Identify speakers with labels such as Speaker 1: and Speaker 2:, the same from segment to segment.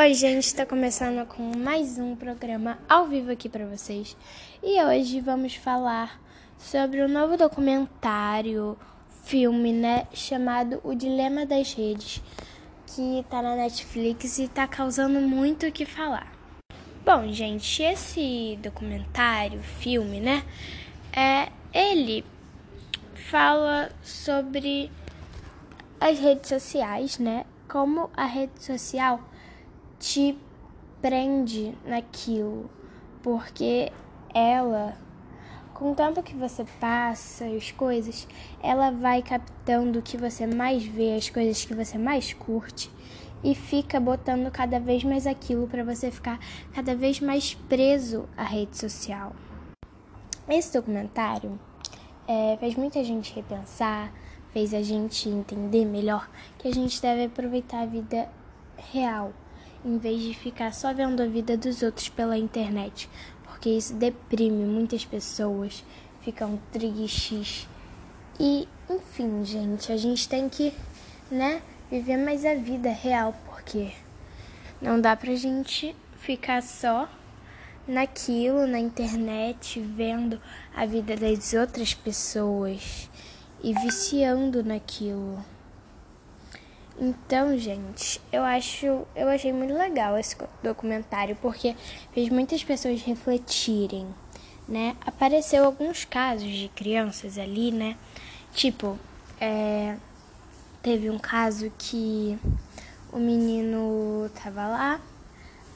Speaker 1: Oi, gente, está começando com mais um programa ao vivo aqui para vocês. E hoje vamos falar sobre um novo documentário, filme, né, chamado O Dilema das Redes, que tá na Netflix e tá causando muito o que falar. Bom, gente, esse documentário, filme, né, é ele fala sobre as redes sociais, né? Como a rede social te prende naquilo, porque ela, com tanto que você passa as coisas, ela vai captando o que você mais vê, as coisas que você mais curte e fica botando cada vez mais aquilo para você ficar cada vez mais preso à rede social. Esse documentário é, fez muita gente repensar, fez a gente entender melhor que a gente deve aproveitar a vida real em vez de ficar só vendo a vida dos outros pela internet, porque isso deprime muitas pessoas, ficam tristes. E, enfim, gente, a gente tem que, né, viver mais a vida real, porque não dá pra gente ficar só naquilo, na internet, vendo a vida das outras pessoas e viciando naquilo. Então, gente, eu acho, eu achei muito legal esse documentário porque fez muitas pessoas refletirem, né? Apareceu alguns casos de crianças ali, né? Tipo, é, teve um caso que o menino tava lá,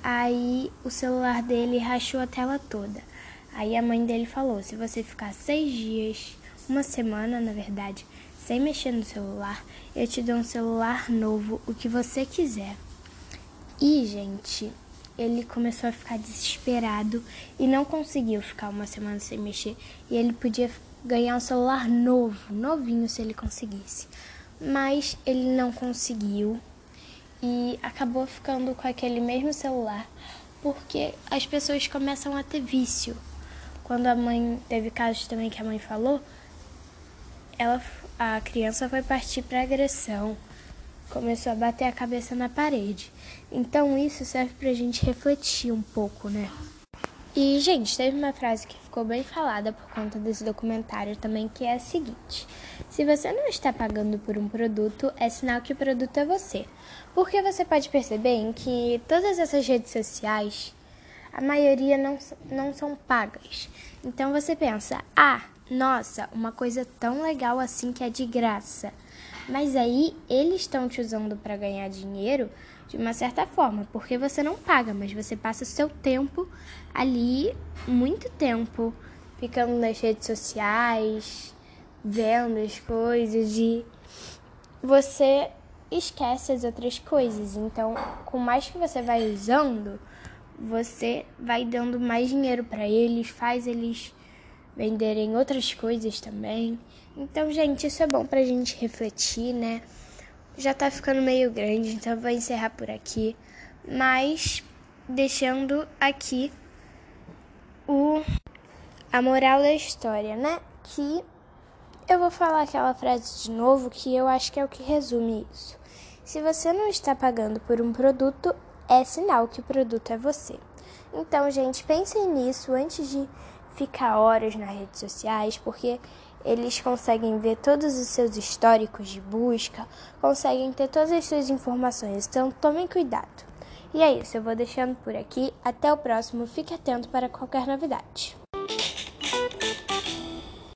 Speaker 1: aí o celular dele rachou a tela toda. Aí a mãe dele falou: se você ficar seis dias, uma semana na verdade, sem mexer no celular, eu te dou um celular novo, o que você quiser. E, gente, ele começou a ficar desesperado e não conseguiu ficar uma semana sem mexer. E ele podia ganhar um celular novo, novinho, se ele conseguisse. Mas ele não conseguiu e acabou ficando com aquele mesmo celular porque as pessoas começam a ter vício. Quando a mãe teve casos também que a mãe falou, ela a criança foi partir para agressão, começou a bater a cabeça na parede. Então isso serve para a gente refletir um pouco, né? E, gente, teve uma frase que ficou bem falada por conta desse documentário também, que é a seguinte: Se você não está pagando por um produto, é sinal que o produto é você. Porque você pode perceber em que todas essas redes sociais, a maioria não, não são pagas. Então você pensa, ah, nossa, uma coisa tão legal assim que é de graça. Mas aí eles estão te usando para ganhar dinheiro de uma certa forma, porque você não paga, mas você passa seu tempo ali, muito tempo, ficando nas redes sociais, vendo as coisas e você esquece as outras coisas. Então, com mais que você vai usando, você vai dando mais dinheiro para eles, faz eles venderem outras coisas também. Então, gente, isso é bom pra gente refletir, né? Já tá ficando meio grande, então vou encerrar por aqui. Mas deixando aqui o a moral da história, né? Que eu vou falar aquela frase de novo que eu acho que é o que resume isso. Se você não está pagando por um produto, é sinal que o produto é você. Então, gente, pensem nisso antes de ficar horas nas redes sociais, porque eles conseguem ver todos os seus históricos de busca, conseguem ter todas as suas informações, então tomem cuidado. E é isso, eu vou deixando por aqui. Até o próximo, fique atento para qualquer novidade.